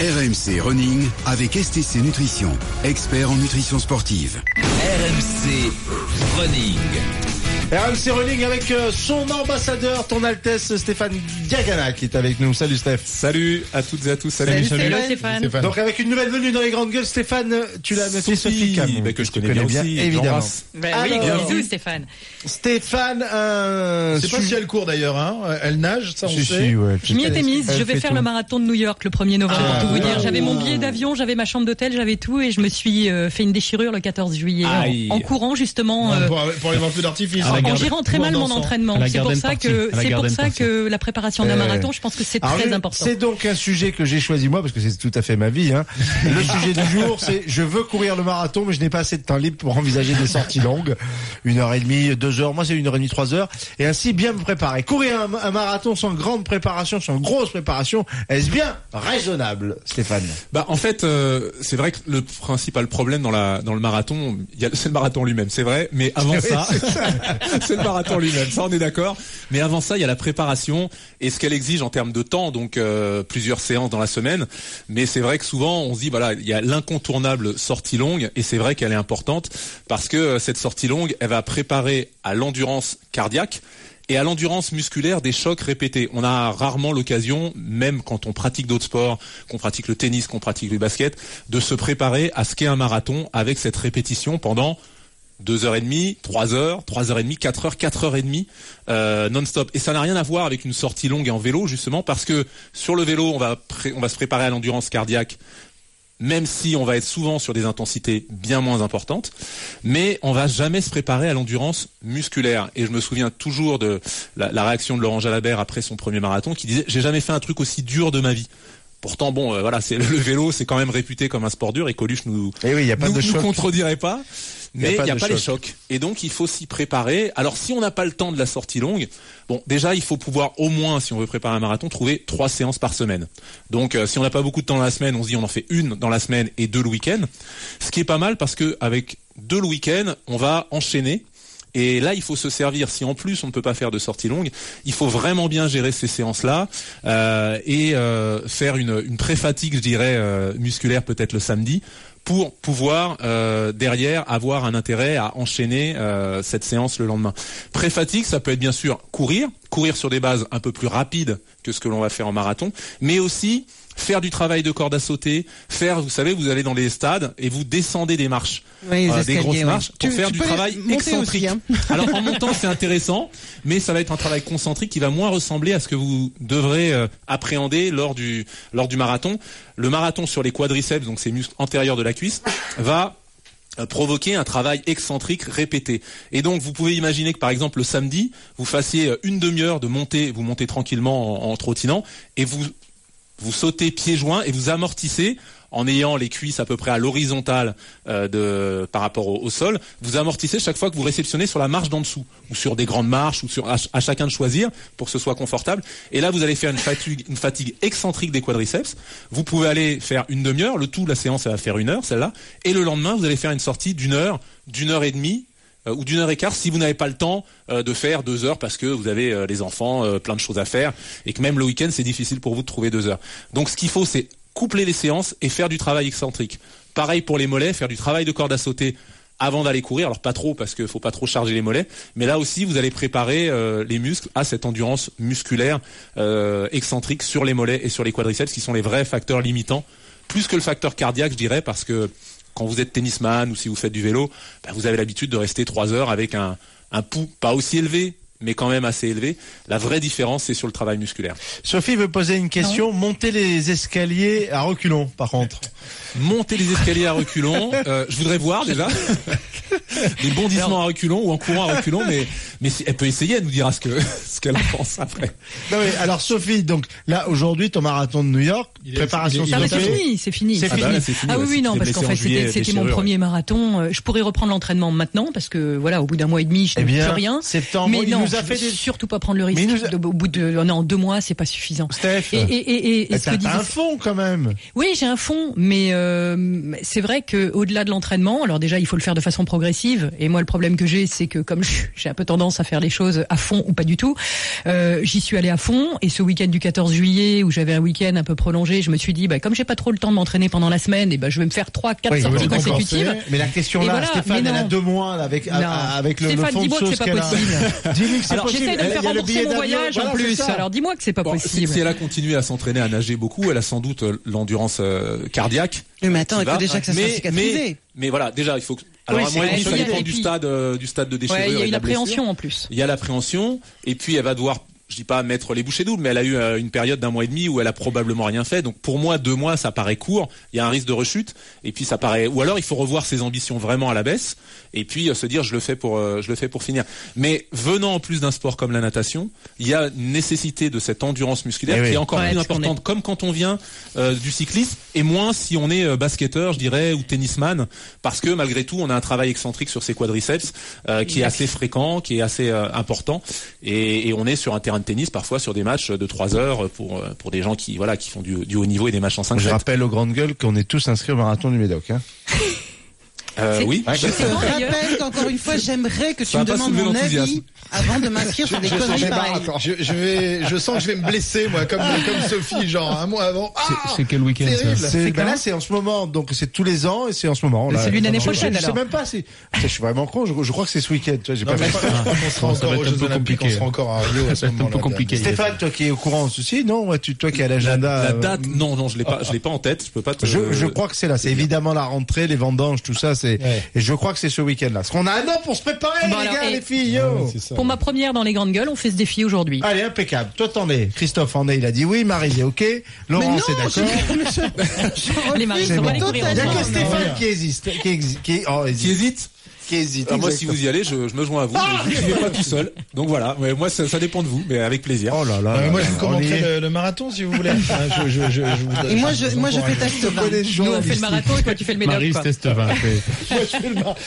RMC Running avec STC Nutrition, expert en nutrition sportive. RMC Running. RMC Running avec euh, son ambassadeur, ton Altesse Stéphane Diagana qui est avec nous. Salut Steph. Salut à toutes et à tous. Salut, Salut, Stéphane. Donc avec une nouvelle venue dans les grandes gueules, Stéphane, tu l'as noté Sophie, Sophie, Camon, bah, que je connais bien aussi, évidemment. Bah oui, Alors- bisous Stéphane. Stéphane, un Je sais pas si elle court d'ailleurs, hein. Elle nage, ça on Si, sait. si, ouais, Je m'y étais mise, je vais faire tout. le marathon de New York le 1er novembre Ah, pour tout vous dire. J'avais mon billet d'avion, j'avais ma chambre d'hôtel, j'avais tout et je me suis euh, fait une déchirure le 14 juillet en- courant justement. euh, Pour, les feux d'artifice. En, en gérant très mal mon entraînement. C'est pour ça que c'est pour ça que la préparation d'un Euh, marathon, je pense que c'est très important. C'est donc un sujet que j'ai choisi moi parce que c'est tout à fait ma vie. Hein. Le sujet du jour, c'est je veux courir le marathon, mais je n'ai pas assez de temps libre pour envisager des sorties longues, une heure et demie, deux heures. Moi, c'est une heure et demie, trois heures, et ainsi bien me préparer. Courir un, un marathon sans grande préparation, sans grosse préparation, est-ce bien raisonnable, Stéphane? Bah en fait, euh, c'est vrai que le principal problème dans la dans le marathon, il y a c'est le marathon lui-même, c'est vrai. Mais avant Oui, ça, c'est le marathon lui-même. Ça, on est d'accord. Mais avant ça, il y a la préparation et ce qu'elle exige en termes de temps, donc euh, plusieurs séances dans la semaine. Mais c'est vrai que souvent, on se dit voilà, il y a l'incontournable sortie longue et c'est vrai qu'elle est importante parce que euh, cette sortie longue, elle va préparer à l'endurance cardiaque et à l'endurance musculaire des chocs répétés. On a rarement l'occasion, même quand on pratique d'autres sports, qu'on pratique le tennis, qu'on pratique le basket, de se préparer à ce qu'est un marathon avec cette répétition pendant deux heures et demie, trois heures, trois heures et demie, quatre heures, quatre heures et demie, euh, non-stop. Et ça n'a rien à voir avec une sortie longue en vélo, justement, parce que sur le vélo, on va, on va se préparer à l'endurance cardiaque, même si on va être souvent sur des intensités bien moins importantes, mais on va jamais se préparer à l'endurance musculaire. Et je me souviens toujours de la réaction de Laurent Jalabert après son premier marathon, qui disait j'ai jamais fait un truc aussi dur de ma vie. Pourtant, bon, euh, voilà, c'est le vélo, c'est quand même réputé comme un sport dur, et Coluche nous Eh oui, il n'y a pas nous, de nous choc. contredirait pas. Il y a Mais il pas n'y a pas les choc. chocs. Et donc, il faut s'y préparer. Alors, si on n'a pas le temps de la sortie longue, bon, déjà, il faut pouvoir au moins, si on veut préparer un marathon, trouver trois séances par semaine. Donc, euh, si on n'a pas beaucoup de temps dans la semaine, on se dit on en fait une dans la semaine et deux le week-end. Ce qui est pas mal parce que avec deux le week-end, on va enchaîner. Et là, il faut se servir. Si en plus on ne peut pas faire de sortie longue, il faut vraiment bien gérer ces séances-là euh, et euh, faire une, une pré-fatigue, je dirais, euh, musculaire peut-être le samedi, pour pouvoir euh, derrière avoir un intérêt à enchaîner euh, cette séance le lendemain. Pré-fatigue, ça peut être bien sûr courir, courir sur des bases un peu plus rapides que ce que l'on va faire en marathon, mais aussi faire du travail de corde à sauter, faire, vous savez, vous allez dans les stades et vous descendez des marches, Oui, euh, des grosses marches, pour Tu- faire tu du travail excentrique. aussi, hein. Alors en montant, c'est intéressant, mais ça va être un travail concentrique qui va moins ressembler à ce que vous devrez euh, appréhender lors du lors du marathon. Le marathon sur les quadriceps, donc ces muscles antérieurs de la cuisse, va euh, provoquer un travail excentrique répété. Et donc vous pouvez imaginer que par exemple le samedi, vous fassiez une demi-heure de montée, vous montez tranquillement en, en trottinant, et vous vous sautez pieds joints et vous amortissez en ayant les cuisses à peu près à l'horizontale euh, par rapport au, sol, vous amortissez chaque fois que vous réceptionnez sur la marche d'en dessous ou sur des grandes marches ou sur à, ch- à chacun de choisir pour que ce soit confortable. Et là, vous allez faire une fatigue, une fatigue excentrique des quadriceps. Vous pouvez aller faire une demi-heure, le tout la séance va faire une heure, celle-là, et le lendemain vous allez faire une sortie d'une heure, d'une heure et demie euh, ou d'une heure et quart si vous n'avez pas le temps euh, de faire deux heures parce que vous avez euh, les enfants, plein de choses à faire et que même le week-end c'est difficile pour vous de trouver deux heures. Donc ce qu'il faut c'est coupler les séances et faire du travail excentrique. Pareil pour les mollets, faire du travail de corde à sauter avant d'aller courir. Alors pas trop parce qu'il faut pas trop charger les mollets, mais là aussi vous allez préparer les muscles à cette endurance musculaire excentrique sur les mollets et sur les quadriceps qui sont les vrais facteurs limitants, plus que le facteur cardiaque je dirais parce que quand vous êtes tennisman ou si vous faites du vélo, bah, vous avez l'habitude de rester trois heures avec un, un pouls pas aussi élevé, mais quand même assez élevé. La vraie différence, c'est sur le travail musculaire. Sophie veut poser une question. Monter les escaliers à reculons, par contre. Monter les escaliers à reculons, euh, je voudrais voir déjà des bondissements à reculons ou en courant à reculons, mais mais elle peut essayer, elle nous dira ce que ce qu'elle en pense après. Non, mais alors Sophie, donc là aujourd'hui ton marathon de New York, Il préparation est c'est fini, c'est fini. C'est Ah bah fini. là, c'est fini, Ah oui, oui, non, parce qu'en fait, c'était c'était mon premier marathon. Euh, Je pourrais reprendre l'entraînement maintenant parce que voilà, au bout d'un mois et demi, je Eh n'ai plus bien, rien. septembre, Mais il non, nous a je fait des... surtout pas prendre le risque. Nous a- de- au bout de oh non, deux mois, c'est pas suffisant. Steph, Et, et, et, ce que disait un fond quand même. Oui, j'ai un fond, mais euh, c'est vrai que au-delà de l'entraînement, alors déjà il faut le faire de façon progressive. Et moi, le problème que j'ai, c'est que comme j'ai un peu tendance à faire les choses à fond ou pas du tout. Euh, J'y suis allée à fond et ce week-end du 14 juillet où j'avais un week-end un peu prolongé, je me suis dit, bah, comme j'ai pas trop le temps de m'entraîner pendant la semaine, et ben je vais me faire trois, quatre Oui, sorties consécutives. Mais la question Et là, voilà, Stéphane, elle a deux mois là, avec, Non. avec le, le Stéphane, fond de dis-moi que sauce c'est pas qu'elle a. possible. Dis-lui que c'est Alors possible. j'essaie de me faire le rembourser mon d'avion, voyage voilà, en c'est plus. ça. Alors dis-moi que c'est pas Bon, possible. si elle a continué à s'entraîner, à nager beaucoup, elle a sans doute euh, l'endurance euh, cardiaque. Mais attends, il faut déjà que ça soit mais, cicatrisé. mais, mais voilà, déjà, il faut que. Alors, Oui, à demi, ça dépend du puis- stade, euh, du stade de déchirure. Ouais, il y a blessure. l'appréhension en plus. Il y a l'appréhension, et puis elle va devoir, je dis pas mettre les bouchées doubles, mais elle a eu euh, une période d'un mois et demi où elle a probablement rien fait. Donc pour moi, deux mois, ça paraît court. Il y a un risque de rechute, et puis ça paraît. Ou alors il faut revoir ses ambitions vraiment à la baisse, et puis euh, se dire je le fais pour, euh, je le fais pour finir. Mais venant en plus d'un sport comme la natation, il y a une nécessité de cette endurance musculaire Eh qui oui. est encore Ouais, plus importante, comme quand on vient euh, du cyclisme, et moins si on est euh, basketteur, je dirais, ou tennisman, parce que malgré tout, on a un travail excentrique sur ses quadriceps euh, qui est assez fréquent, qui est assez euh, important, et, et on est sur un terrain de tennis parfois sur des matchs de 3 heures pour euh, pour des gens qui voilà qui font du, du haut niveau et des matchs en 5 Je rappelle aux grandes gueules qu'on est tous inscrits au marathon du Médoc. Hein. euh, oui. Je te C'est bon, d'ailleurs. rappelle qu'encore une fois, j'aimerais que tu me demandes mon avis avant de m'inscrire sur des Je conneries sens, pareilles. je, je vais, je sens que je vais me blesser, moi, comme, comme Sophie, genre un mois avant. Ah C'est quel week-end C'est C'est ben là c'est en ce moment, donc c'est tous les ans et c'est en ce moment. C'est l'une année prochaine, Je, je sais même pas si. Je suis vraiment con. Je, je crois que c'est ce week-end. Tu vois, j'ai Non, pas qu'on sera encore aux Jeux Olympiques, on sera encore à Rio à ce moment-là. compliqué. Stéphane, toi qui es au courant aussi, non ouais, tu, Toi qui as l'agenda. La, la euh, date, non, non, je l'ai pas, je l'ai pas en tête. Je peux pas te. Je, je crois que c'est là. C'est évidemment la rentrée, les vendanges, tout ça. C'est Ouais. et je crois que c'est ce week-end-là. Parce qu'on a un an pour se préparer, Bon, les alors, gars, et- les filles. Yo. Ça. Pour ma première dans les grandes gueules, on fait ce défi aujourd'hui. Allez, impeccable. Toi, t'en es. Christophe en est. Il a dit oui. Marie est ok. Laurent, c'est d'accord. Les maris sont pas les totalement. courir Il y a que Stéphane qui hésite, qui, exi- qui, oh, Qui hésite? Qui hésite. Ah, Moi, si vous y allez, je, je me joins à vous. mais Je ne vais pas tout seul. Donc voilà. Mais moi, ça, ça dépend de vous, mais avec plaisir. Oh là là. Là moi, je vous commenterai le, le marathon si vous voulez. Hein, je, je, je, je vous- Et moi, je, moi, je fais test 20. Connais les Nous, on fait le marathon et toi, tu fais le médoc. Marie teste 20. Moi, je fais le mar-